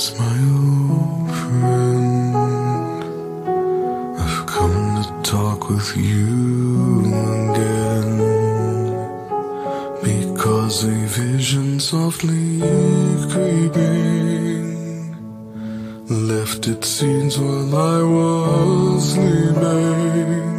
It's my old friend. I've come to talk with you again. Because a vision softly creeping left its scenes while I was sleeping.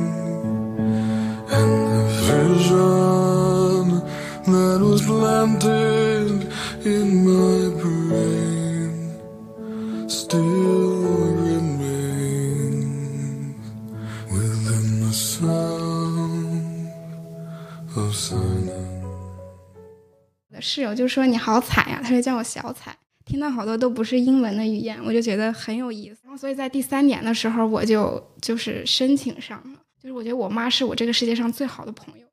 就说你好惨呀、他就叫我小惨。听到好多都不是英文的语言，我就觉得很有意思。然后所以在第三年的时候，我就就是申请上了。就是我觉得我妈是我这个世界上最好的朋友。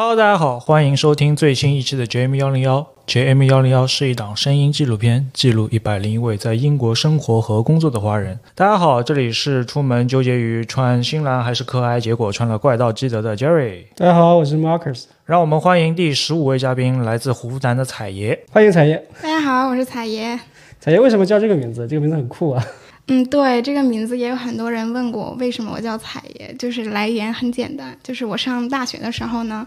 Hello，大家好，欢迎收听最新一期的 JM 幺零幺。JM 幺零幺是一档声音纪录片，记录一百零一位在英国生活和工作的华人。大家好，这里是出门纠结于穿新蓝还是可爱，结果穿了怪盗基德的 Jerry。大家好，我是 Marcus，让我们欢迎第十五位嘉宾，来自湖南的彩爷。欢迎彩爷。大家好，我是彩爷。彩爷为什么叫这个名字？这个名字很酷啊！嗯，对，这个名字也有很多人问过，为什么我叫彩爷？就是来源很简单，就是我上大学的时候呢，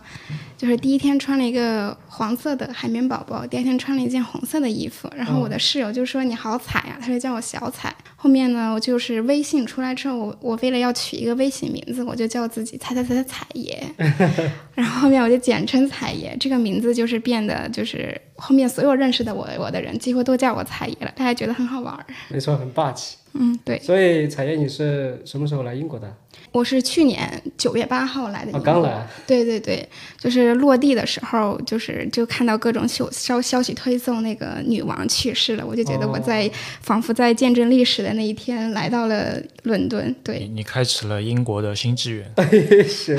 就是第一天穿了一个黄色的海绵宝宝，第二天穿了一件红色的衣服，然后我的室友就说你好彩呀、他就叫我小彩。后面呢，我就是微信出来之后，我我为了要取一个微信名字，我就叫自己彩彩彩彩彩爷，然后后面我就简称彩爷，这个名字就是变得就是后面所有认识的我我的人几乎都叫我彩爷了，大家觉得很好玩儿。没错，很霸气。嗯，对。所以彩爷，你是什么时候来英国的？我是去年九月八号来的我哦，刚来。对对对，就是落地的时候，就是就看到各种消消消息推送，那个女王去世了，我就觉得我在、哦仿佛在见证历史的那一天来到了伦敦。对，你开启了英国的新纪元。是，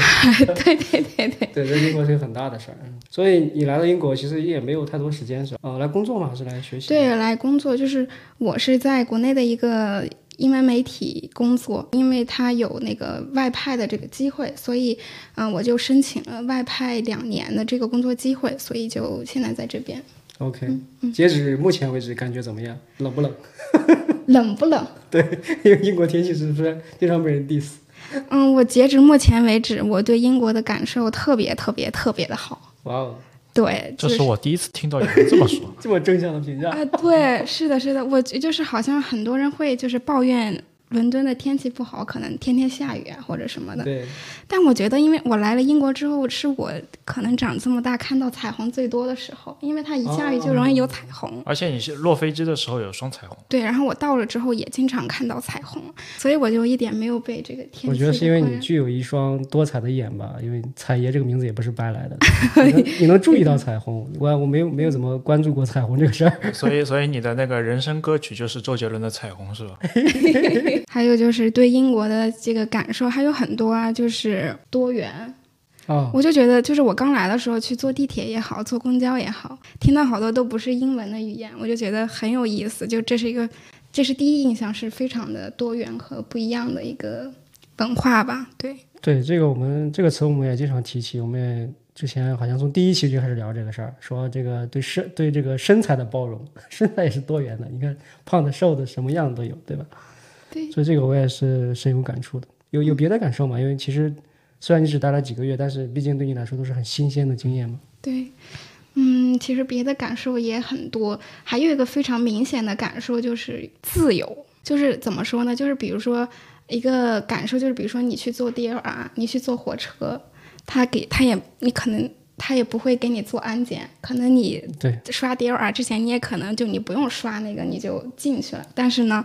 对对对对，对，在英国是个很大的事儿。嗯所以你来到英国，其实也没有太多时间，是吧？哦，来工作吗？还是来学习？对，来工作就是我是在国内的一个英文媒体工作，因为他有那个外派的这个机会，所以嗯、我就申请了外派两年的这个工作机会，所以就现在在这边。OK，嗯截止目前为止，感觉怎么样？冷不冷？冷不冷？对因为英国天气是不是经常被人 diss？嗯，我截止目前为止，我对英国的感受特别特别特别的好。哇哦，对，这就是我第一次听到有人这么说。这么正向的评价。啊，对，是的，是的，我就是好像很多人会就是抱怨伦敦的天气不好，可能天天下雨啊或者什么的。对，但我觉得，因为我来了英国之后，是我可能长这么大看到彩虹最多的时候，因为它一下雨就容易有彩虹。而且你是落飞机的时候有双彩虹。对，然后我到了之后也经常看到彩虹，所以我就一点没有被这个天气。我觉得是因为你具有一双多彩的眼吧，因为彩爷这个名字也不是白来的，你能你能注意到彩虹，我我没有没有怎么关注过彩虹这个事儿。所以，所以你的那个人生歌曲就是周杰伦的《彩虹》，是吧？还有就是对英国的这个感受还有很多啊，就是多元。哦，我就觉得，就是我刚来的时候去坐地铁也好，坐公交也好，听到好多都不是英文的语言，我就觉得很有意思。就这是一个，这是第一印象是非常的多元和不一样的一个文化吧。对，对这个我们这个词我们也经常提起，我们也之前好像从第一期就开始聊这个事儿，说这个对身对这个身材的包容，身材也是多元的，你看胖的瘦的什么样都有，对吧？对所以这个我也是深有感触的。有有别的感受吗？因为其实虽然你只待了几个月，但是毕竟对你来说都是很新鲜的经验嘛。对，嗯，其实别的感受也很多，还有一个非常明显的感受就是自由，就是怎么说呢？就是比如说一个感受，就是比如说你去坐 DLR，你去坐火车，他给他也你可能。他也不会给你做安检，可能你对刷 DLR 之前，你也可能就你不用刷那个，你就进去了。但是呢，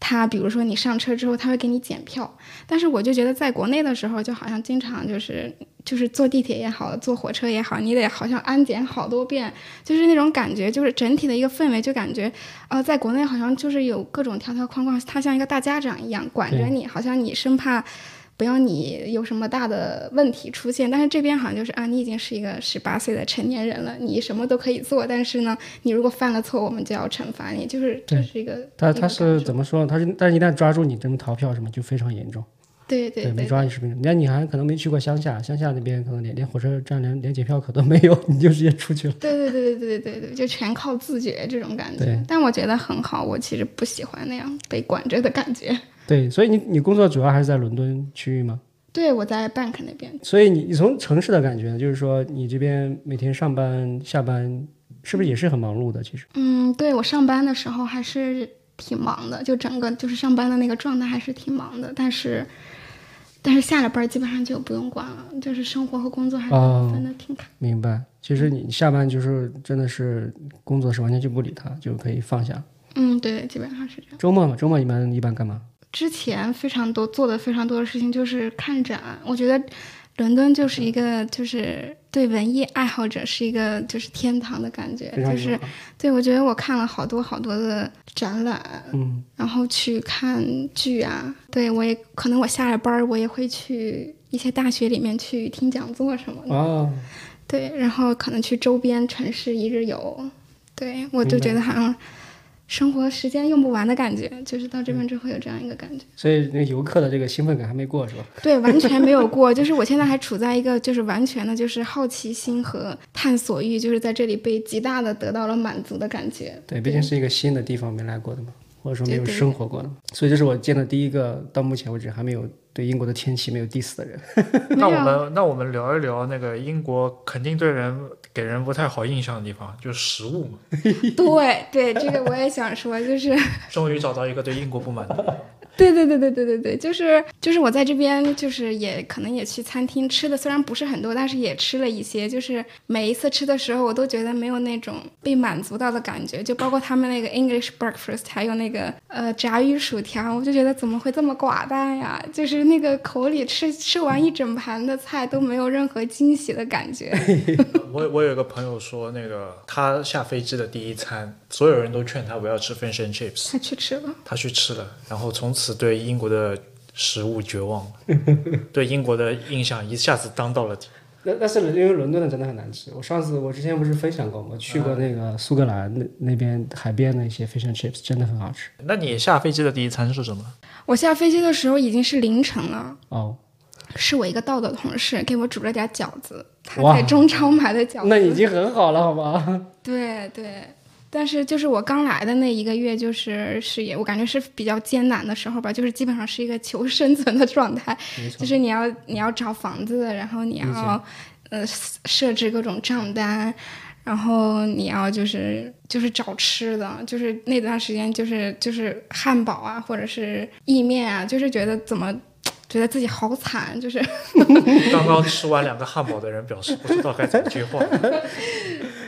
他比如说你上车之后，他会给你检票。但是我就觉得在国内的时候，就好像经常就是就是坐地铁也好，坐火车也好，你得好像安检好多遍，就是那种感觉，就是整体的一个氛围，就感觉呃，在国内好像就是有各种条条框框，他像一个大家长一样管着你，好像你生怕。不要你有什么大的问题出现，但是这边好像就是啊，你已经是一个十八岁的成年人了，你什么都可以做，但是呢，你如果犯了错，我们就要惩罚你，就是这是一个。他他是怎么说呢？他是但是一旦抓住你这么逃票什么，就非常严重。对对对没抓你视频。那你还可能没去过乡下，乡下那边可能连连火车站连连检票口都没有，你就直接出去了。对对对对对对对，就全靠自觉这种感觉对。但我觉得很好，我其实不喜欢那样被管着的感觉。对，所以你你工作主要还是在伦敦区域吗？对，我在 bank 那边。所以你你从城市的感觉，就是说你这边每天上班下班是不是也是很忙碌的？其实，嗯，对我上班的时候还是挺忙的，就整个就是上班的那个状态还是挺忙的。但是，但是下了班基本上就不用管了，就是生活和工作还是哦分的挺开。明白。其实你下班就是真的是工作是完全就不理他，就可以放下。嗯，对，基本上是这样。周末嘛，周末一般一般干嘛？之前非常多做的非常多的事情就是看展，我觉得伦敦就是一个就是对文艺爱好者是一个就是天堂的感觉，就是对我觉得我看了好多好多的展览，嗯，然后去看剧啊，对我也可能我下了班儿我也会去一些大学里面去听讲座什么的，哦，对，然后可能去周边城市一日游，对我就觉得好像生活时间用不完的感觉，就是到这边之后有这样一个感觉。所以那个游客的这个兴奋感还没过是吧？对，完全没有过，就是我现在还处在一个就是完全的就是好奇心和探索欲，就是在这里被极大的得到了满足的感觉。对，毕竟是一个新的地方，没来过的嘛，或者说没有生活过的嘛，所以这是我见的第一个到目前为止还没有对英国的天气没有 diss 的人。那我们那我们聊一聊那个英国肯定对人给人不太好印象的地方，就是食物嘛。对对，这个我也想说，就是终于找到一个对英国不满的。对对对对对对对，就是就是我在这边就是也可能也去餐厅吃的，虽然不是很多，但是也吃了一些。就是每一次吃的时候，我都觉得没有那种被满足到的感觉，就包括他们那个 English breakfast，还有那个呃炸鱼薯条，我就觉得怎么会这么寡淡呀？就是那个口里吃吃完一整盘的菜都没有任何惊喜的感觉。我我有一个朋友说，那个他下飞机的第一餐，所有人都劝他不要吃 fish and chips，他去吃了，他去吃了，然后从此对英国的食物绝望了，对英国的印象一下子当到了底。那但是因为伦敦的真的很难吃。我上次我之前不是分享过吗？去过那个苏格兰那那边海边的一些 fish and chips，真的很好吃。那你下飞机的第一餐是什么？我下飞机的时候已经是凌晨了。哦，是我一个道的同事给我煮了点饺子，他在中超买的饺子。那已经很好了，好吗？对对，但是就是我刚来的那一个月，就是是也我感觉是比较艰难的时候吧，就是基本上是一个求生存的状态，就是你要你要找房子，然后你要呃设置各种账单。然后你要就是就是找吃的，就是那段时间就是就是汉堡啊，或者是意面啊，就是觉得怎么觉得自己好惨，就是刚刚吃完两个汉堡的人表示不知道该怎么接话。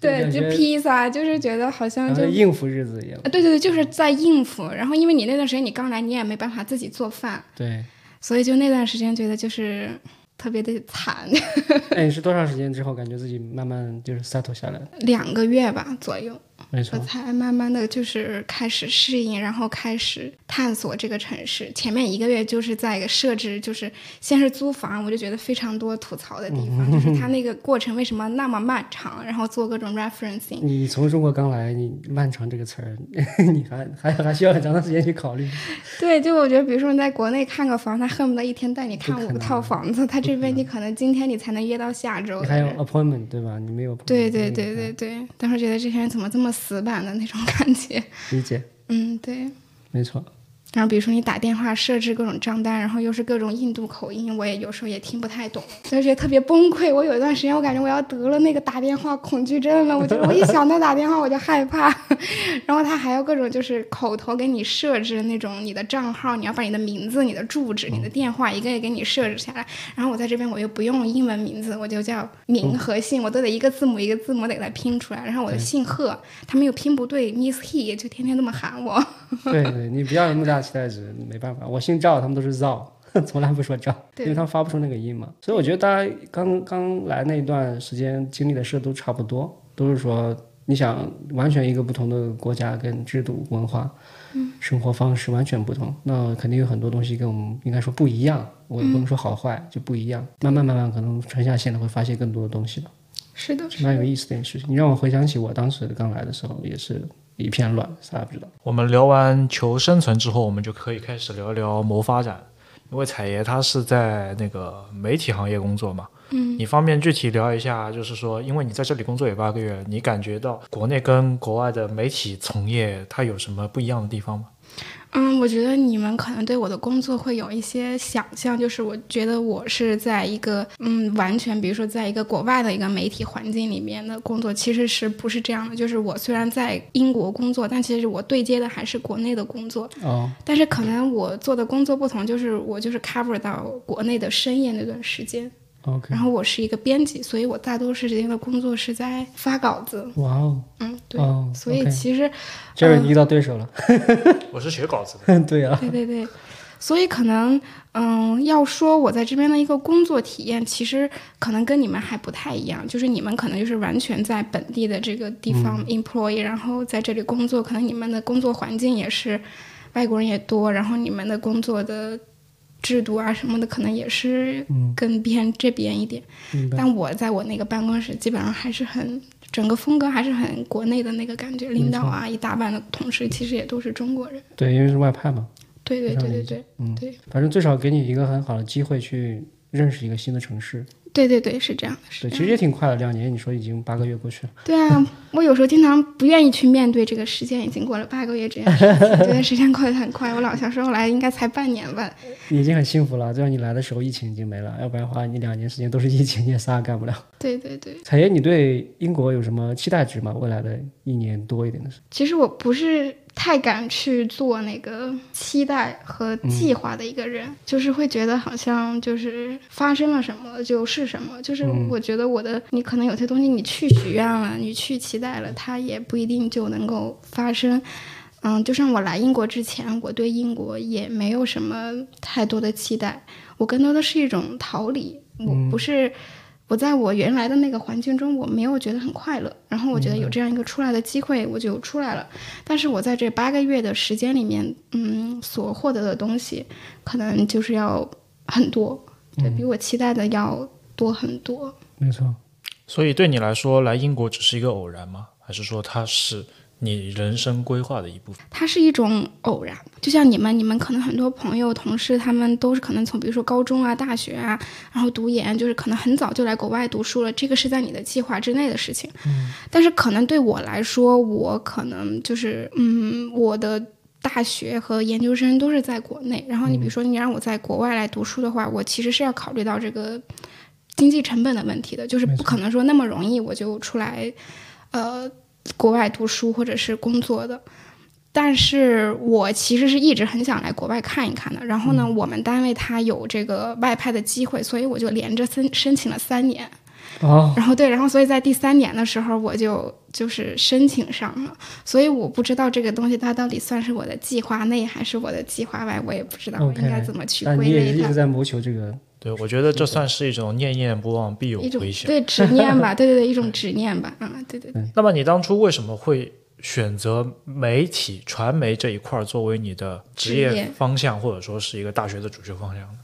对，就披萨，就是觉得好像就应付日子一样，对对对，就是在应付。然后因为你那段时间你刚来，你也没办法自己做饭，对。所以就那段时间觉得就是特别的惨，哎，你是多长时间之后感觉自己慢慢就是 settle 下来的？两个月吧左右，没错我，才慢慢的就是开始适应，然后开始探索这个城市。前面一个月就是在一个设置，就是先是租房，我就觉得非常多吐槽的地方，就是它那个过程为什么那么漫长，然后做各种 referencing。你从中国刚来，你“漫长”这个词儿，你还还还需要很长的时间去考虑。对，就我觉得，比如说你在国内看个房，他恨不得一天带你看五套房子，他这边你可能今天你才能约到下周你还有。appointment 对吧？你没有 appointment，对对对对对，当时觉得这些人怎么这么死板的那种感觉。理解，嗯，对。没错。然后比如说你打电话设置各种账单，然后又是各种印度口音，我也有时候也听不太懂，就觉得特别崩溃。我有一段时间我感觉我要得了那个打电话恐惧症了，我觉得我一想到打电话我就害怕。然后他还要各种就是口头给你设置那种你的账号，你要把你的名字、你的住址、你的电话一个一个给你设置下来。然后我在这边我又不用英文名字，我就叫名和姓，我都得一个字母一个字母得给它拼出来。然后我的姓贺，他们又拼不对，Miss He 就天天那么喊我。对对，你不要有那么大期待值，没办法。我姓赵，他们都是赵，从来不说赵，因为他们发不出那个音嘛。所以我觉得大家刚刚来那段时间经历的事都差不多，都是说你想完全一个不同的国家跟制度文化，生活方式完全不同，那肯定有很多东西跟我们应该说不一样。我也不能说好坏，就不一样。慢慢慢慢，可能沉下心来会发现更多的东西吧。是的，蛮有意思的一件事情。你让我回想起我当时刚来的时候，也是一片乱，啥也不知道。我们聊完求生存之后，我们就可以开始聊聊谋发展。因为彩爷他是在那个媒体行业工作嘛，嗯，你方便具体聊一下，就是说，因为你在这里工作也八个月，你感觉到国内跟国外的媒体从业它有什么不一样的地方吗？嗯，我觉得你们可能对我的工作会有一些想象，就是我觉得我是在一个嗯，完全比如说在一个国外的一个媒体环境里面的工作，其实是不是这样的？就是我虽然在英国工作，但其实我对接的还是国内的工作，哦，但是可能我做的工作不同，就是我就是 cover 到国内的深夜那段时间，OK，然后我是一个编辑，所以我大多时间的工作是在发稿子，哇哦。嗯，对，哦所以其实。，Jerry 嗯。你遇到对手了，我是写稿子。的，对啊，对对对，所以可能，嗯，要说我在这边的一个工作体验，其实可能跟你们还不太一样，就是你们可能就是完全在本地的这个地方 employ，、然后在这里工作，可能你们的工作环境也是外国人也多，然后你们的工作的制度啊什么的，可能也是嗯，更偏这边一点。但我在我那个办公室，基本上还是很整个风格还是很国内的那个感觉，领导啊，一大半的同事其实也都是中国人。对，因为是外派嘛，对对对对对。嗯，对，反正最少给你一个很好的机会去认识一个新的城市，对对对，是这样的，是对，其实也挺快的，两年，你说已经八个月过去了，对啊，我有时候经常不愿意去面对这个时间已经过了八个月这件事情，觉得时间过得很快。我老想说，我来应该才半年吧。你已经很幸福了，就像你来的时候疫情已经没了，要不然的话你两年时间都是疫情，你也啥也干不了。对对对，彩爷，你对英国有什么期待值吗？未来的一年多一点的时其实我不是太敢去做那个期待和计划的一个人，就是会觉得好像就是发生了什么就是什么，就是嗯我觉得我的你可能有些东西你去许愿了，你去期待了，它也不一定就能够发生。嗯，就像我来英国之前，我对英国也没有什么太多的期待，我更多的是一种逃离，我不是。我在我原来的那个环境中，我没有觉得很快乐，然后我觉得有这样一个出来的机会，我就出来了。但是我在这八个月的时间里面，嗯，所获得的东西可能就是要很多，对比我期待的要多很多。没错，所以对你来说，来英国只是一个偶然吗？还是说它是你人生规划的一部分？它是一种偶然，就像你们，你们可能很多朋友、同事，他们都是可能从比如说高中啊、大学啊，然后读研，就是可能很早就来国外读书了，这个是在你的计划之内的事情。嗯，但是可能对我来说，我可能就是嗯，我的。大学和研究生都是在国内，然后你比如说你让我在国外来读书的话，我其实是要考虑到这个经济成本的问题的，就是不可能说那么容易我就出来，呃，国外读书或者是工作的。但是我其实是一直很想来国外看一看的。然后呢，我们单位它有这个外派的机会，所以我就连着申申请了三年。哦，然后对，然后所以在第三年的时候，我就就是申请上了。所以我不知道这个东西它到底算是我的计划内还是我的计划外，我也不知道应该怎么去但归类它你也一直。在谋求这个，对，我觉得这算是一种念念不忘必有一种回响。对执念吧，对对对，一种执念吧，啊，对对对。那么你当初为什么会选择媒体、传媒这一块儿作为你的职业职业方向，或者说是一个大学的主修方向呢？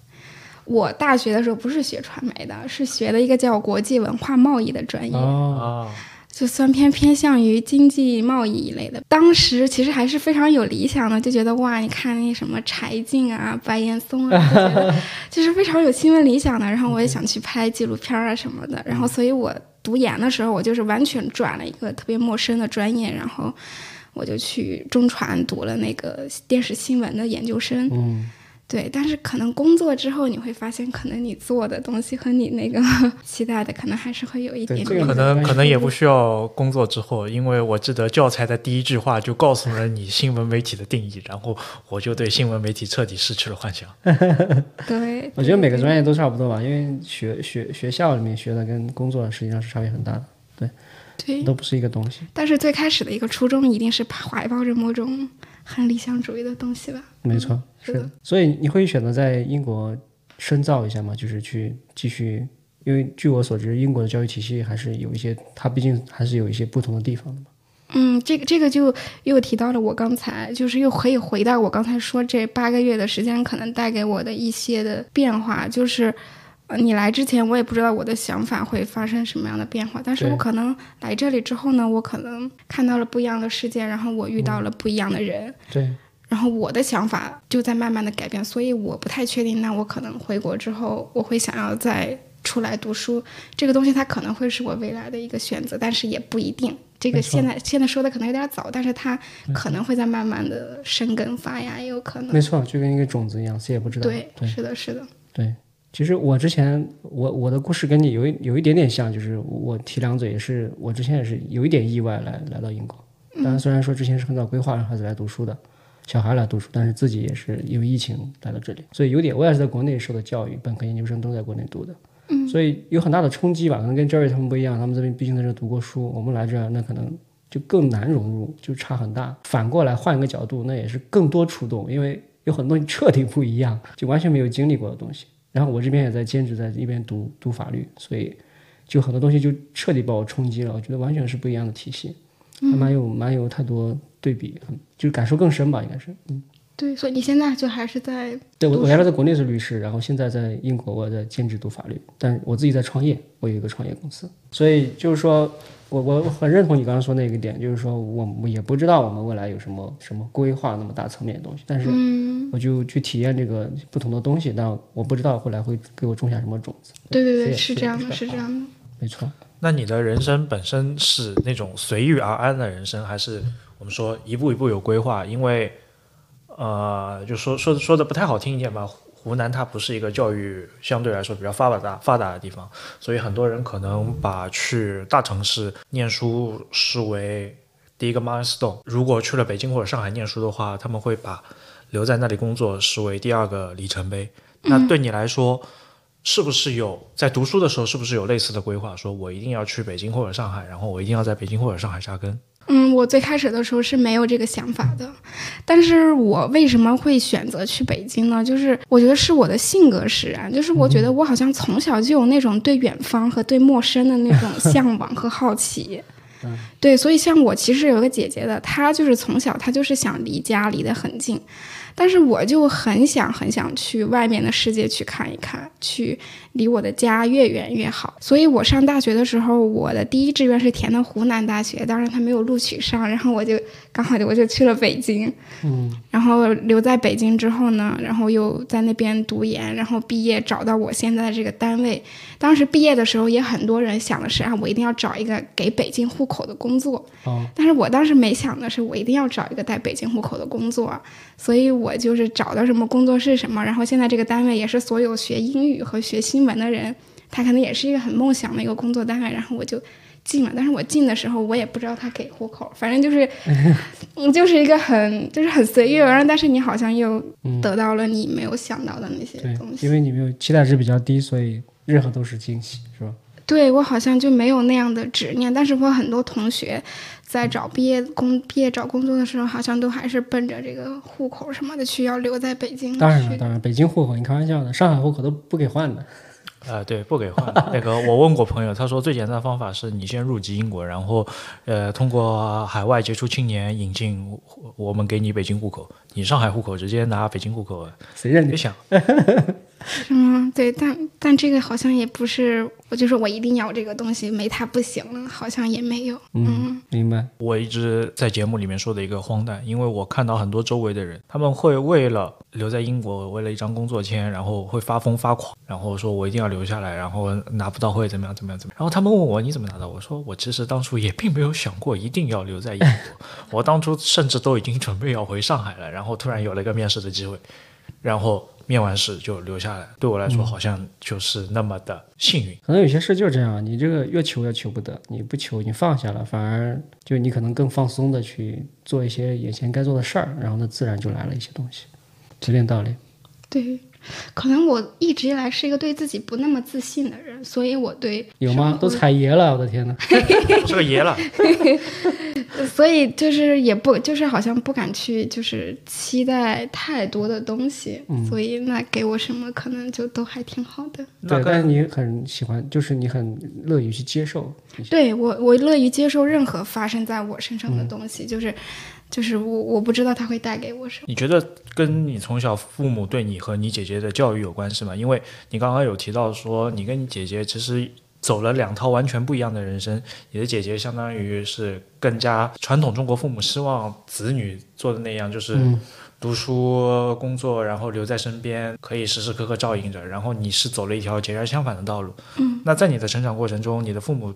我大学的时候不是学传媒的，是学的一个叫国际文化贸易的专业。哦，啊，就算偏偏向于经济贸易一类的。当时其实还是非常有理想的，就觉得哇，你看那什么柴静啊、白岩松啊，就觉得 就是非常有新闻理想的。然后我也想去拍纪录片啊什么的。然后所以我读研的时候，我就是完全转了一个特别陌生的专业，然后我就去中传读了那个电视新闻的研究生。嗯，对，但是可能工作之后，你会发现，可能你做的东西和你那个 期待的，可能还是会有一对这个点点可能可能也不需要工作之后，因为我记得教材的第一句话就告诉了你新闻媒体的定义，然后我就对新闻媒体彻底失去了幻想。对。我觉得每个专业都差不多吧，因为学学学校里面学的跟工作实际上是差别很大的，对，都不是一个东西。但是最开始的一个初衷一定是怀抱着某种很理想主义的东西吧。没错，是的。所以你会选择在英国深造一下吗？就是去继续，因为据我所知，英国的教育体系还是有一些，它毕竟还是有一些不同的地方的嘛。嗯，这个这个就又提到了我刚才，就是又可以回到我刚才说这八个月的时间可能带给我的一些的变化，就是。呃，你来之前，我也不知道我的想法会发生什么样的变化，但是我可能来这里之后呢，我可能看到了不一样的世界，然后我遇到了不一样的人，对，然后我的想法就在慢慢的改变，所以我不太确定，那我可能回国之后，我会想要再出来读书，这个东西它可能会是我未来的一个选择，但是也不一定。这个现在现在说的可能有点早，但是它可能会在慢慢的生根发芽，也有可能没。错，就跟一个种子一样，谁也不知道。对，对是的，是的。对，其实我之前我我的故事跟你有一有一点点像，就是我提两嘴也是，我之前也是有一点意外来来到英国。当然，虽然说之前是很早规划让孩子来读书的，小孩来读书，但是自己也是因为疫情来到这里，所以有点我也是在国内受的教育，本科研究生都在国内读的。嗯，所以有很大的冲击吧，可能跟 Jerry 他们不一样，他们这边毕竟在这读过书，我们来这儿那可能就更难融入，就差很大。反过来换一个角度，那也是更多触动，因为有很多东西彻底不一样，就完全没有经历过的东西。然后我这边也在兼职，在一边读读法律，所以就很多东西就彻底把我冲击了。我觉得完全是不一样的体系，还蛮有蛮有太多对比，就是感受更深吧，应该是。嗯，对，所以你现在就还是在对我我原来在国内是律师，然后现在在英国我在兼职读法律，但我自己在创业，我有一个创业公司，所以就是说我我我很认同你刚刚说那个点，就是说我我也不知道我们未来有什么什么规划那么大层面的东西，但是我就去体验这个不同的东西，但我不知道后来会给我种下什么种子。对对对，是这样的，是这样的。没错，那你的人生本身是那种随遇而安的人生，还是我们说一步一步有规划？因为，呃，就说说说的不太好听一点吧，湖南它不是一个教育相对来说比较发达发达的地方，所以很多人可能把去大城市念书视为第一个 milestone。如果去了北京或者上海念书的话，他们会把留在那里工作视为第二个里程碑。那对你来说，是不是有在读书的时候，是不是有类似的规划，说我一定要去北京或者上海，然后我一定要在北京或者上海扎根？嗯，我最开始的时候是没有这个想法的，但是我为什么会选择去北京呢？就是我觉得是我的性格使然，就是我觉得我好像从小就有那种对远方和对陌生的那种向往和好奇。对，所以像我其实有个姐姐的，她就是从小她就是想离家离得很近，但是我就很想很想去外面的世界去看一看，去离我的家越远越好。所以我上大学的时候，我的第一志愿是填的湖南大学，当然他没有录取上，然后我就刚好我就去了北京。嗯，然后留在北京之后呢，然后又在那边读研，然后毕业找到我现在这个单位。当时毕业的时候，也很多人想的是啊，我一定要找一个给北京户口的工作。哦，但是我当时没想的是，我一定要找一个带北京户口的工作，所以我就是找到什么工作是什么。然后现在这个单位也是所有学英语和学新闻的人，他可能也是一个很梦想的一个工作单位。然后我就进了，但是我进的时候我也不知道他给户口，反正就是，嗯，就是一个很就是很随遇而安，但是你好像又得到了你没有想到的那些东，西。因为你没有期待值比较低，所以任何都是惊喜，是吧？对我好像就没有那样的执念，但是我很多同学在找毕业工毕业找工作的时候，好像都还是奔着这个户口什么的去要留在北京当然了，当然，北京户口你开玩笑的，上海户口都不给换的。呃，对，不给换。那个我问过朋友，他说最简单的方法是你先入籍英国，然后呃通过海外杰出青年引进，我们给你北京户口，你上海户口直接拿北京户口，谁让你？别想。是 吗？对，但但这个好像也不是，我就说我一定要这个东西，没它不行了，好像也没有。嗯，明白。我一直在节目里面说的一个荒诞，因为我看到很多周围的人，他们会为了留在英国，为了一张工作签，然后会发疯发狂，然后说我一定要留下来，然后拿不到会怎么样怎么样怎么样。然后他们问我你怎么拿到，我说我其实当初也并没有想过一定要留在英国，我当初甚至都已经准备要回上海了，然后突然有了一个面试的机会，然后面完试就留下来，对我来说好像就是那么的幸运。可能有些事就是这样，你这个越求越求不得，你不求你放下了，反而就你可能更放松的去做一些眼前该做的事儿，然后呢，自然就来了一些东西，这点道理。对，可能我一直以来是一个对自己不那么自信的人，所以我对有吗？都踩爷了，我的天呐！是个爷了，所以就是也不就是好像不敢去就是期待太多的东西，所以那给我什么可能就都还挺好的。对，那但是你很喜欢，就是你很乐于去接受。对我我乐于接受任何发生在我身上的东西，就是就是我我不知道它会带给我什么。你觉得跟你从小父母对你和你姐姐的教育有关系吗？因为你刚刚有提到说，你跟你姐姐其实，走了两套完全不一样的人生。你的姐姐相当于是更加传统中国父母希望子女做的那样，就是嗯读书、工作，然后留在身边，可以时时刻刻照应着。然后你是走了一条截然相反的道路。嗯，那在你的成长过程中，你的父母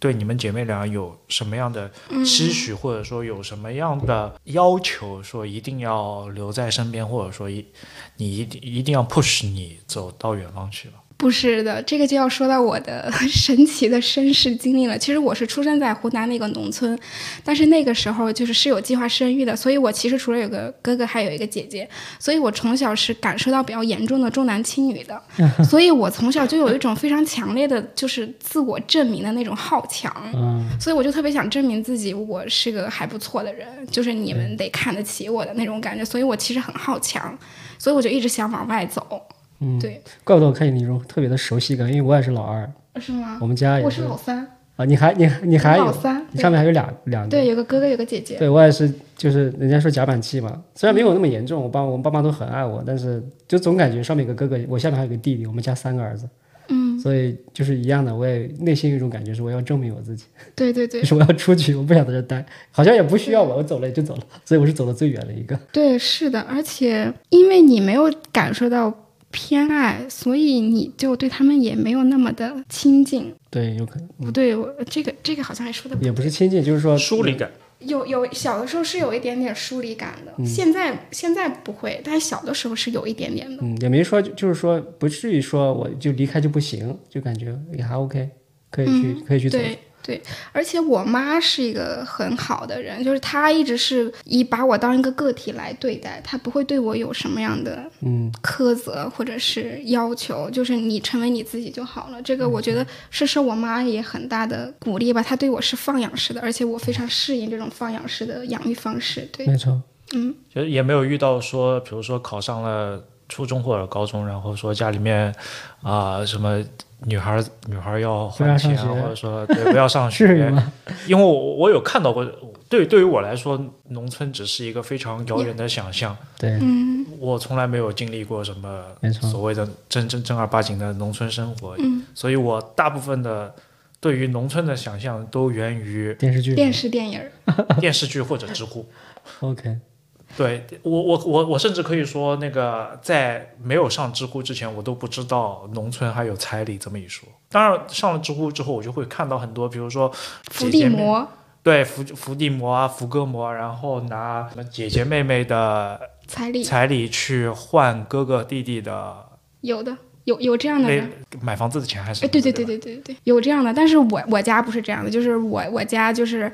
对你们姐妹俩有什么样的嗯期许，或者说有什么样的要求，说一定要留在身边，或者说一你一定一定要 push 你走到远方去了？不是的，这个就要说到我的神奇的身世经历了。其实我是出生在湖南那个农村，但是那个时候就是是有计划生育的，所以我其实除了有个哥哥，还有一个姐姐，所以我从小是感受到比较严重的重男轻女的，所以我从小就有一种非常强烈的，就是自我证明的那种好强。嗯所以我就特别想证明自己，我是个还不错的人，就是你们得看得起我的那种感觉。所以我其实很好强，所以我就一直想往外走。嗯，对，怪不得我看见你那种特别的熟悉感，因为我也是老二，是吗？我们家也我是老三，啊，你还你你还有老三，你上面还有俩两，对，有个哥哥，有个姐姐。对我也是，就是人家说夹板气嘛，虽然没有那么严重，我爸我们爸妈都很爱我，但是就总感觉上面有个哥哥，我下面还有个弟弟，我们家三个儿子，嗯，所以就是一样的，我也内心有一种感觉是我要证明我自己，对对对。就是我要出去，我不想在这待，好像也不需要我，我走了也就走了，所以我是走的最远的一个。对，是的，而且因为你没有感受到偏爱，所以你就对他们也没有那么的亲近。对，有可能不对，我这个这个好像还说的也不是亲近，就是说疏离感。有有小的时候是有一点点疏离感的，嗯现在现在不会，但是小的时候是有一点点的。嗯，也没说就就是说不至于说我就离开就不行，就感觉也还 OK，可以去、可以去走。对对，而且我妈是一个很好的人，就是她一直是以把我当一个个体来对待，她不会对我有什么样的嗯苛责或者是要求，就是你成为你自己就好了。这个我觉得是受我妈也很大的鼓励吧，她对我是放养式的，而且我非常适应这种放养式的养育方式。对，没错。嗯，就是也没有遇到说，比如说考上了初中或者高中，然后说家里面啊、什么女孩儿女孩儿要还钱或者说对不要上学，吗？因为我我有看到过，对对于我来说，农村只是一个非常遥远的想象，对，嗯。我从来没有经历过什么所谓的真正正儿八经的农村生活，嗯，所以我大部分的对于农村的想象都源于电视剧。电视电影，电视剧或者知乎。OK，对我，我我我甚至可以说，那个在没有上知乎之前，我都不知道农村还有彩礼这么一说。当然，上了知乎之后，我就会看到很多，比如说伏地魔，对伏伏地魔啊、福哥魔，然后拿什么姐姐妹妹的彩礼彩礼去换哥哥弟弟的有的，有有这样的人。买房子的钱还是对对对，对对对，有这样的，但是我我家不是这样的，就是我我家就是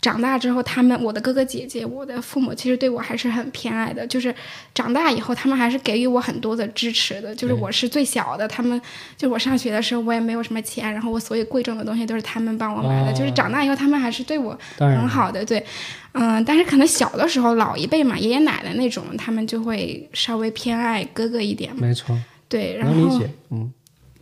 长大之后，他们我的哥哥姐姐，我的父母其实对我还是很偏爱的，就是长大以后，他们还是给予我很多的支持的，就是我是最小的，他们就我上学的时候我也没有什么钱，然后我所有贵重的东西都是他们帮我买的，哦就是长大以后他们还是对我很好的，对，嗯，但是可能小的时候老一辈嘛，爷爷奶奶那种，他们就会稍微偏爱哥哥一点嘛，没错，对，然后能理解。嗯，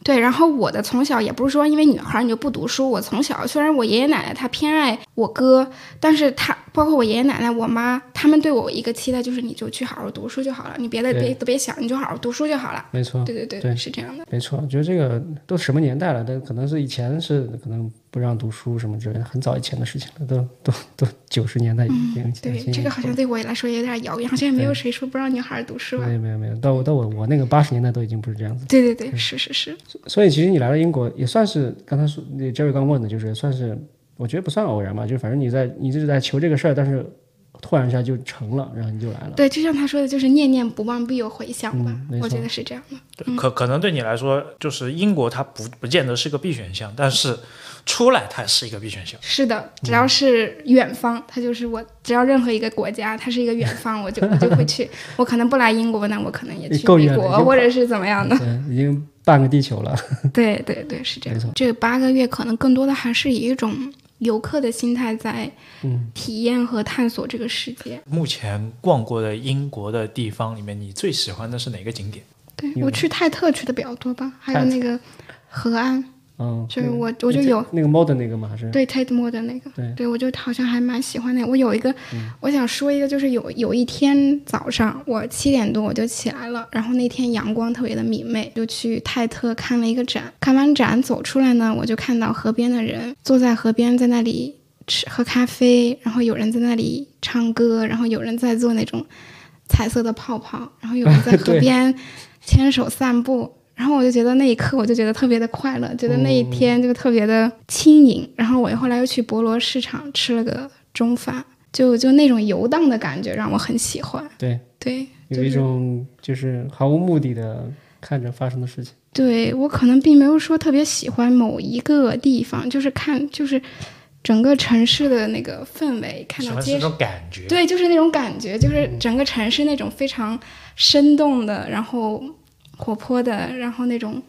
对，然后我的从小也不是说因为女孩儿你就不读书，我从小虽然我爷爷奶奶他偏爱我哥，但是他包括我爷爷奶奶、我妈，他们对我一个期待就是你就去好好读书就好了，你别的别都别想，你就好好读书就好了。没错，对对对，对是这样的。没错。我觉得这个都什么年代了，但可能是以前是可能不让读书什么之类的，很早以前的事情了，都 都都九十年代已经。嗯对，这个好像对我来说有点遥远，好像也没有谁说不让女孩儿读书啊没。有没有没有，到我到我我那个八十年代都已经不是这样子。对对对，是是是，所以其实你来到英国也算是刚才说那 Jerry 刚问的，就是算是我觉得不算偶然吧，就反正你在你一直在求这个事儿，但是突然一下就成了，然后你就来了。对，就像他说的，就是念念不忘必有回响吧嗯，我觉得是这样的。对可可能对你来说，就是英国它不不见得是个必选项，但是出来它是一个必选项。是的，只要是远方，它就是我。只要任何一个国家，它是一个远方，我就我就会去。我可能不来英国，那我可能也去美国，或者是怎么样的。对，已经半个地球了。对对对，是这没错样。这八个月可能更多的还是以一种游客的心态在嗯体验和探索这个世界。目前逛过的英国的地方里面，你最喜欢的是哪个景点？对我去泰特去的比较多吧，还有那个河岸。嗯，就是我我就有那个 modern 那个吗？还是对 Tate Modern 那个，对我就好像还蛮喜欢那个。我有一个，我想说一个，就是有有一天早上，我七点多我就起来了，然后那天阳光特别的明媚，就去泰特看了一个展。看完展走出来呢，我就看到河边的人坐在河边，在那里吃喝咖啡，然后有人在那里唱歌，然后有人在做那种彩色的泡泡，然后有人在 河边牵手散步。然后我就觉得那一刻，我就觉得特别的快乐，觉得那一天就特别的轻盈。然后我后来又去博罗市场吃了个中饭，就就那种游荡的感觉让我很喜欢。对，对，有一种就是毫无目的的看着发生的事情。对我可能并没有说特别喜欢某一个地方，就是看就是整个城市的那个氛围，看到街上。种感觉。对，就是那种感觉，就是整个城市那种非常生动的，然后活泼的，然后那种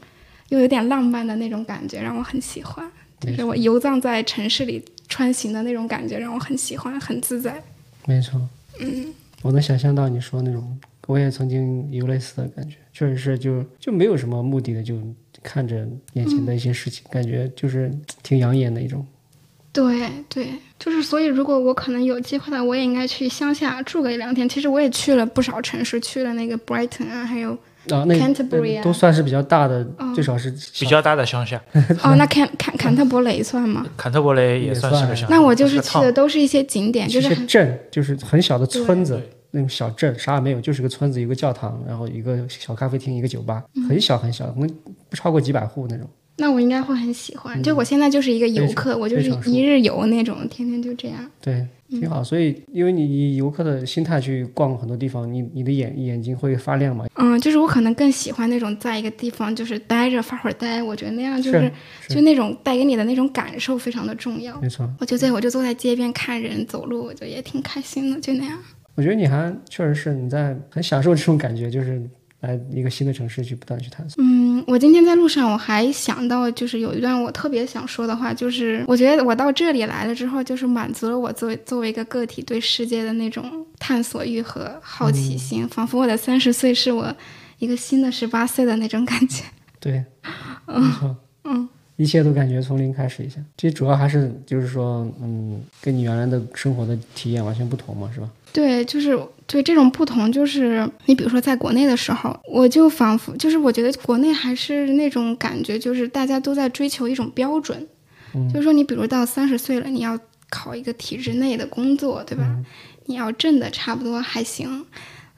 又有点浪漫的那种感觉，让我很喜欢。就是我游荡在城市里穿行的那种感觉，让我很喜欢，很自在。没错，嗯，我能想象到你说那种，我也曾经有类似的感觉，确实是就就没有什么目的的，就看着眼前的一些事情，感觉就是挺养眼的一种。对对，就是所以，如果我可能有机会的，我也应该去乡下住个一两天。其实我也去了不少城市，去了那个 Brighton 啊，还有啊，那 Canterbury 啊都算是比较大的，最少是比较大的乡下，哦，那坎坎坎特伯雷算吗？坎特伯雷也也算算是个乡下。那我就是去的都是一些景点，就是镇就是很小的村子，那种小镇，啥也没有，就是个村子，一个教堂，然后一个小咖啡厅，一个酒吧，嗯很小很小，可能不超过几百户那种。那我应该会很喜欢。就我现在就是一个游客，我就是一日游那种，天天就这样。对，挺好。所以，因为你以游客的心态去逛很多地方，你你的眼眼睛会发亮嘛。嗯，就是我可能更喜欢那种在一个地方就是待着发会儿呆，我觉得那样就是是就那种带给你的那种感受非常的重要。没错，我就在我就坐在街边看人走路，我就也挺开心的，就那样。我觉得你还确实是你在很享受这种感觉，就是来一个新的城市去不断去探索。嗯，我今天在路上我还想到，就是有一段我特别想说的话，就是我觉得我到这里来了之后，就是满足了我作为作为一个个体对世界的那种探索欲和好奇心，仿佛我的三十岁是我一个新的十八岁的那种感觉。对，没错，嗯，一切都感觉从零开始一下。这主要还是就是说，嗯，跟你原来的生活的体验完全不同嘛，是吧？对，就是对这种不同，就是你比如说在国内的时候，我就仿佛就是我觉得国内还是那种感觉，就是大家都在追求一种标准，就是说你比如到三十岁了，你要考一个体制内的工作，对吧？你要挣的差不多还行，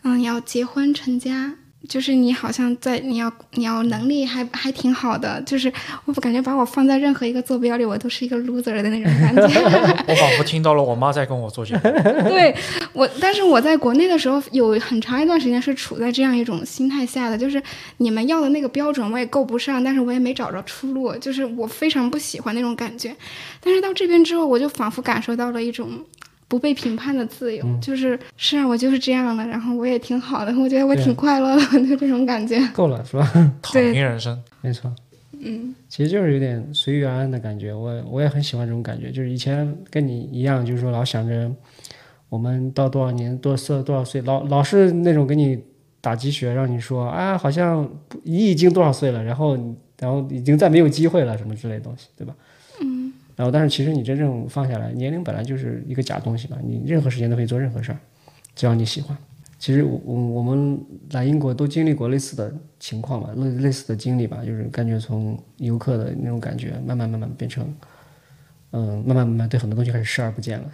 嗯，你要结婚成家。就是你好像在你要你要能力还还挺好的，就是我感觉把我放在任何一个坐标里，我都是一个 loser 的那种感觉。我仿佛听到了我妈在跟我做节目。对我，但是我在国内的时候，有很长一段时间是处在这样一种心态下的，就是你们要的那个标准我也够不上，但是我也没找着出路，就是我非常不喜欢那种感觉。但是到这边之后，我就仿佛感受到了一种。不被评判的自由，就是是啊，我就是这样的，然后我也挺好的，我觉得我挺快乐的，就这种感觉。够了，是吧？躺平人生，没错，嗯，其实就是有点随遇而安的感觉。我我也很喜欢这种感觉，就是以前跟你一样，就是说老想着我们到多少年多岁多少岁，老老是那种给你打鸡血，让你说啊，好像你已经多少岁了，然后然后已经再没有机会了，什么之类的东西，对吧？然后，但是其实你真正放下来，年龄本来就是一个假东西嘛，你任何时间都可以做任何事儿，只要你喜欢。其实我我我们来英国都经历过类似的情况嘛，类类似的经历吧，就是感觉从游客的那种感觉，慢慢慢慢变成，嗯，慢慢慢慢对很多东西开始视而不见了，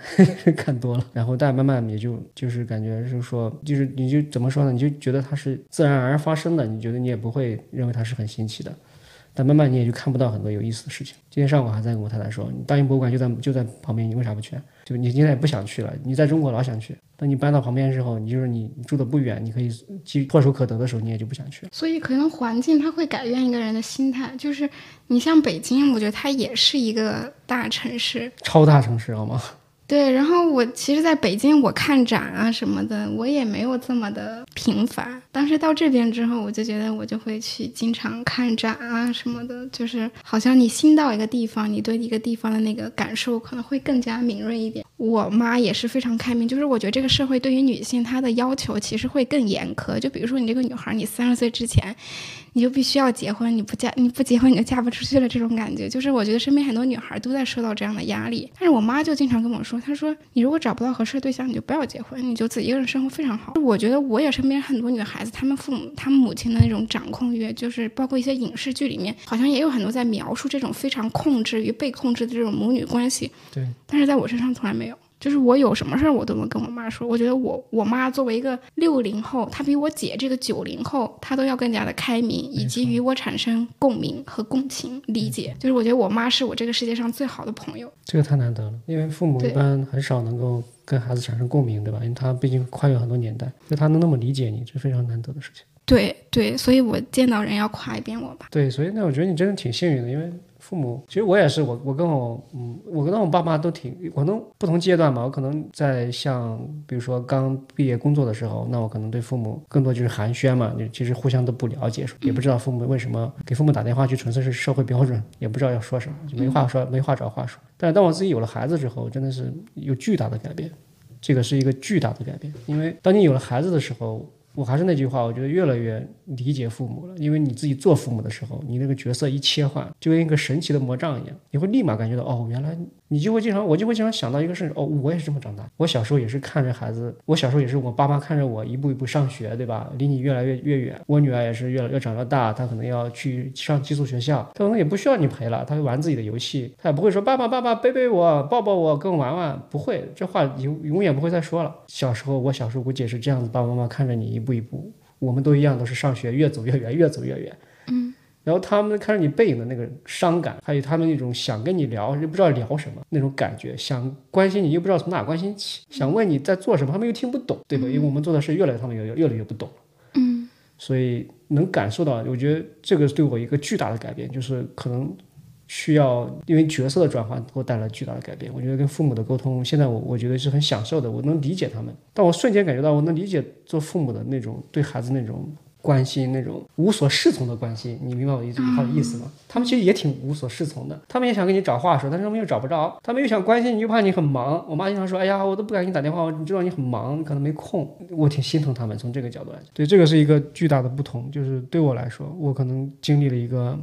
看多了，然后但慢慢也就就是感觉就是说，就是你就怎么说呢？你就觉得它是自然而然发生的，你觉得你也不会认为它是很新奇的。但慢慢你也就看不到很多有意思的事情。今天上午还在跟我太太说，你大英博物馆就在就在旁边，你为啥不去？就你现在也不想去了，你在中国老想去，等你搬到旁边之后，你就是你住的不远，你可以机唾手可得的时候，你也就不想去了。所以可能环境它会改变一个人的心态，就是你像北京，我觉得它也是一个大城市，超大城市好吗？对，然后我其实在北京，我看展啊什么的，我也没有这么的频繁。但是到这边之后，我就觉得我就会去经常看展啊什么的，就是好像你新到一个地方，你对一个地方的那个感受可能会更加敏锐一点。我妈也是非常开明，就是我觉得这个社会对于女性她的要求其实会更严苛。就比如说你这个女孩，你三十岁之前，你就必须要结婚，你不嫁你不结婚你就嫁不出去了这种感觉。就是我觉得身边很多女孩都在受到这样的压力，但是我妈就经常跟我说，她说你如果找不到合适的对象，你就不要结婚，你就自己一个人生活非常好。我觉得我也身边很多女孩子，她们父母、她们母亲的那种掌控欲，就是包括一些影视剧里面，好像也有很多在描述这种非常控制与被控制的这种母女关系。对，但是在我身上从来没有。就是我有什么事儿，我都能跟我妈说。我觉得我我妈作为一个六零后，她比我姐这个九零后，她都要更加的开明，以及与我产生共鸣和共情、理解。就是我觉得我妈是我这个世界上最好的朋友。这个太难得了，因为父母一般很少能够跟孩子产生共鸣，对吧？因为他毕竟跨越很多年代，就他能那么理解你，这是非常难得的事情。对对，所以我见到人要夸一遍我吧。对，所以那我觉得你真的挺幸运的，因为父母，其实我也是，我我跟我嗯，我跟我爸妈都挺，可能不同阶段吧，我可能在像比如说刚毕业工作的时候，那我可能对父母更多就是寒暄嘛，就其实互相都不了解，也不知道父母为什么给父母打电话，就纯粹是社会标准，也不知道要说什么，就没话说，没话找话说。但是当我自己有了孩子之后，真的是有巨大的改变，这个是一个巨大的改变，因为当你有了孩子的时候。我还是那句话，我觉得越来越理解父母了，因为你自己做父母的时候，你那个角色一切换，就跟一个神奇的魔杖一样，你会立马感觉到，哦，原来你就会经常，我就会经常想到一个事，哦，我也是这么长大。我小时候也是看着孩子，我小时候也是我爸妈看着我一步一步上学，对吧？离你越来越越远。我女儿也是越来越长越大，她可能要去上寄宿学校，她可能也不需要你陪了，她会玩自己的游戏，她也不会说爸爸爸爸背背我，抱抱我，跟我玩玩，不会，这话永永远不会再说了。小时候，我小时候估计也是这样子，爸爸妈妈看着你一步一步。我们都一样，都是上学，越走越远，越走越远。嗯，然后他们看着你背影的那个伤感，还有他们那种想跟你聊又不知道聊什么那种感觉，想关心你又不知道从哪关心起，想问你在做什么，他们又听不懂，对吧？因为我们做的事越来越他们越越来越不懂。嗯，所以能感受到，我觉得这个对我一个巨大的改变，就是可能需要因为角色的转换给我带来巨大的改变。我觉得跟父母的沟通，现在我我觉得是很享受的，我能理解他们，但我瞬间感觉到我能理解做父母的那种对孩子那种关心，那种无所适从的关心。你明白我这句话的意思吗？他们其实也挺无所适从的，他们也想跟你找话说，但是他们又找不着，他们又想关心你，又怕你很忙。我妈经常说：“哎呀，我都不敢给你打电话，我知道你很忙，你可能没空。”我挺心疼他们，从这个角度来讲，对这个是一个巨大的不同。就是对我来说，我可能经历了一个。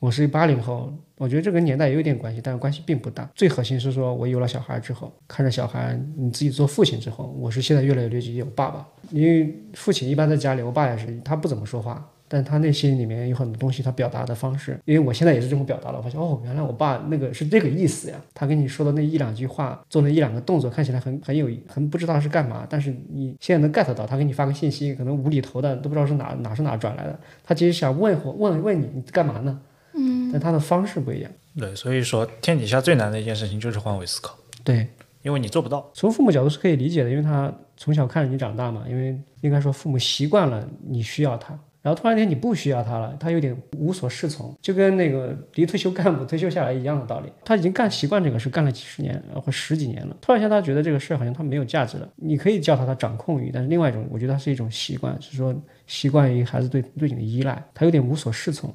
我是八零后，我觉得这跟年代也有点关系，但是关系并不大。最核心是说，我有了小孩之后，看着小孩，你自己做父亲之后，我是现在越来越理解我爸爸，因为父亲一般在家里，我爸也是，他不怎么说话，但他内心里面有很多东西，他表达的方式，因为我现在也是这么表达的，我发现哦，原来我爸那个是这个意思呀。他跟你说的那一两句话，做那一两个动作，看起来很很有很不知道是干嘛，但是你现在能 get 到，他给你发个信息，可能无厘头的都不知道是哪哪是哪转来的，他其实想问问问你，你干嘛呢？嗯，但他的方式不一样。对，所以说天底下最难的一件事情就是换位思考，对，因为你做不到。从父母角度是可以理解的，因为他从小看着你长大嘛，因为应该说父母习惯了你需要他，然后突然间你不需要他了，他有点无所适从，就跟那个离退休干部退休下来一样的道理。他已经干习惯这个事，干了几十年或十几年了，突然间他觉得这个事好像他没有价值了。你可以叫他他掌控欲，但是另外一种，我觉得他是一种习惯，是说习惯于孩子对对你的依赖，他有点无所适从。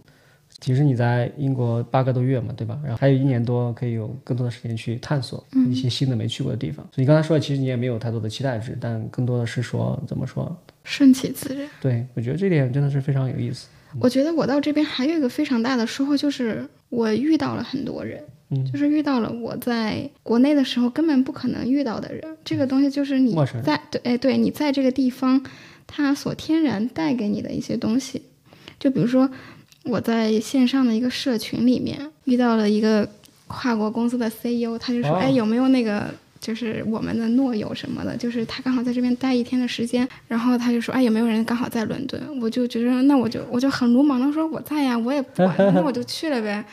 其实你在英国八个多月嘛，对吧？然后还有一年多可以有更多的时间去探索一些新的没去过的地方。所以你刚才说，其实你也没有太多的期待值，但更多的是说怎么说？顺其自然。对我觉得这点真的是非常有意思。我觉得我到这边还有一个非常大的收获，就是我遇到了很多人，嗯就是遇到了我在国内的时候根本不可能遇到的人。这个东西就是你在对哎对你在这个地方，它所天然带给你的一些东西。就比如说我在线上的一个社群里面遇到了一个跨国公司的 CEO，他就说：“哦哎，有没有那个就是我们的诺友什么的？就是他刚好在这边待一天的时间，然后他就说：哎，有没有人刚好在伦敦？我就觉得那我就我就很鲁莽的说我在呀，我也不管，那我就去了呗。”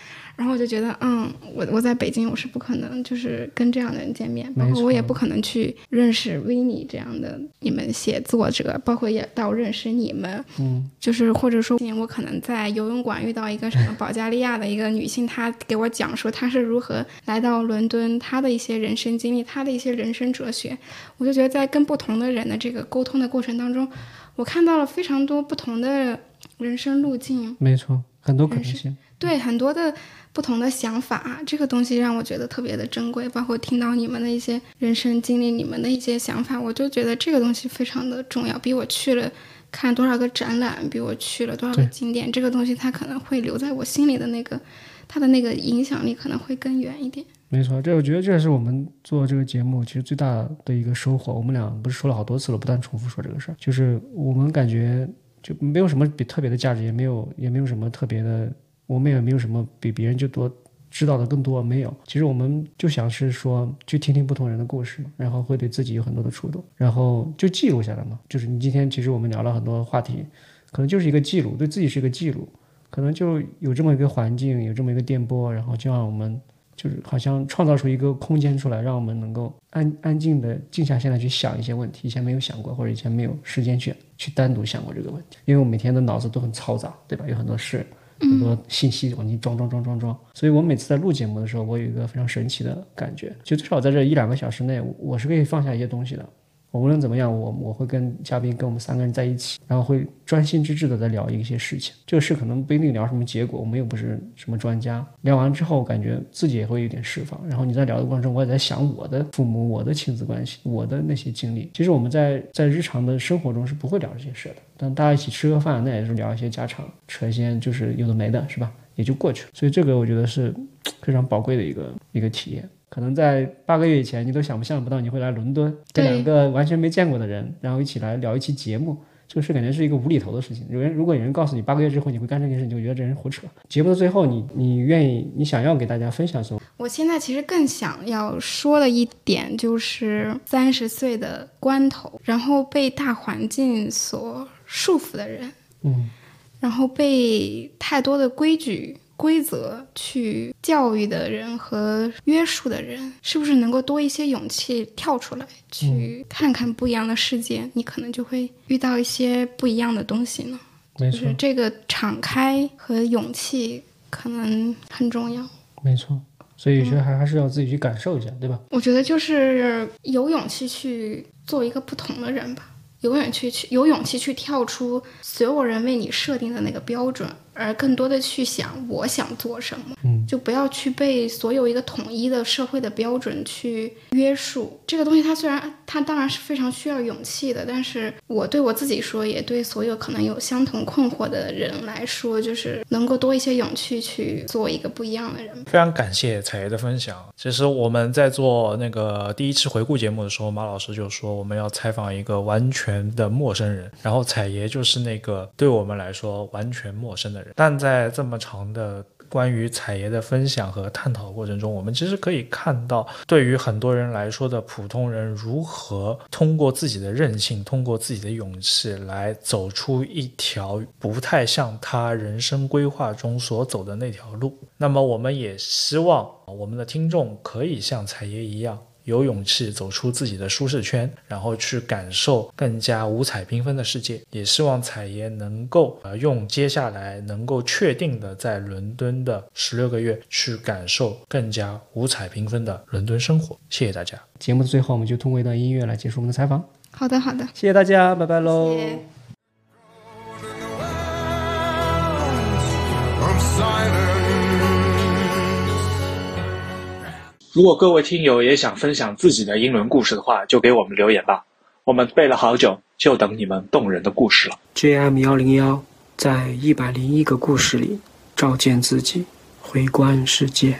然后我就觉得，嗯，我我在北京我是不可能就是跟这样的人见面，包括我也不可能去认识维尼这样的你们写作者，包括也到认识你们，嗯，就是或者说我可能在游泳馆遇到一个什么保加利亚的一个女性，她给我讲说她是如何来到伦敦，她的一些人生经历，她的一些人生哲学，我就觉得在跟不同的人的这个沟通的过程当中，我看到了非常多不同的人生路径，没错，很多可能性。对很多的不同的想法，这个东西让我觉得特别的珍贵。包括听到你们的一些人生经历，你们的一些想法，我就觉得这个东西非常的重要，比我去了看多少个展览，比我去了多少个景点，这个东西它可能会留在我心里的那个，它的那个影响力可能会更远一点。没错，这我觉得这是我们做这个节目其实最大的一个收获。我们俩不是说了好多次了，不断重复说这个事儿，就是我们感觉就没有什么比特别的价值，也没有也没有什么特别的，我们也没有什么比别人就多知道的更多，没有。其实我们就想是说去听听不同人的故事，然后会对自己有很多的触动，然后就记录下来嘛。就是你今天其实我们聊了很多话题，可能就是一个记录，对自己是一个记录，可能就有这么一个环境，有这么一个电波，然后就让我们。就是好像创造出一个空间出来，让我们能够安安静的静下心来去想一些问题，以前没有想过，或者以前没有时间去去单独想过这个问题。因为我每天的脑子都很嘈杂，对吧？有很多事，很多信息往进装装装装装。所以我每次在录节目的时候，我有一个非常神奇的感觉，就至少在这一两个小时内，我是可以放下一些东西的。我无论怎么样，我我会跟嘉宾跟我们三个人在一起，然后会专心致志的在聊一些事情。这个事可能不一定聊什么结果，我们又不是什么专家。聊完之后，感觉自己也会有点释放。然后你在聊的过程中，我也在想我的父母、我的亲子关系、我的那些经历。其实我们在在日常的生活中是不会聊这些事的，但大家一起吃个饭，那也是聊一些家常，扯一些就是有的没的，是吧？也就过去了。所以这个我觉得是非常宝贵的一个一个体验。可能在八个月以前，你都想不象不到你会来伦敦，跟对两个完全没见过的人，然后一起来聊一期节目。这个事感觉是一个无厘头的事情。有人如果有人告诉你八个月之后你会干这件事，你就觉得这人胡扯。节目的最后，你你愿意你想要给大家分享什么？我现在其实更想要说的一点就是，三十岁的关头，然后被大环境所束缚的人，嗯，然后被太多的规矩、规则去教育的人和约束的人，是不是能够多一些勇气跳出来，去看看不一样的世界？你可能就会遇到一些不一样的东西呢。没错就是，这个敞开和勇气可能很重要。没错。所以觉得还还是要自己去感受一下，对吧？我觉得就是有勇气去做一个不同的人吧，有勇去去有勇气去跳出所有人为你设定的那个标准，而更多的去想我想做什么。嗯，就不要去被所有一个统一的社会的标准去约束。这个东西它虽然它当然是非常需要勇气的，但是我对我自己说，也对所有可能有相同困惑的人来说，就是能够多一些勇气去做一个不一样的人。非常感谢彩爷的分享。其实我们在做那个第一期回顾节目的时候，马老师就说我们要采访一个完全的陌生人，然后彩爷就是那个对我们来说完全陌生的人。但在这么长的关于彩爷的分享和探讨过程中，我们其实可以看到，对于很多人来说的普通人如何通过自己的韧性，通过自己的勇气来走出一条不太像他人生规划中所走的那条路。那么，我们也希望我们的听众可以像彩爷一样。有勇气走出自己的舒适圈，然后去感受更加五彩缤纷的世界。也希望彩爷能够呃用接下来能够确定的在伦敦的十六个月去感受更加五彩缤纷的伦敦生活。谢谢大家。节目的最后，我们就通过一段音乐来结束我们的采访。好的，好的，谢谢大家，拜拜喽。谢谢如果各位听友也想分享自己的英伦故事的话，就给我们留言吧。我们背了好久，就等你们动人的故事了。JM 幺零幺在一百零一个故事里照见自己，回观世界。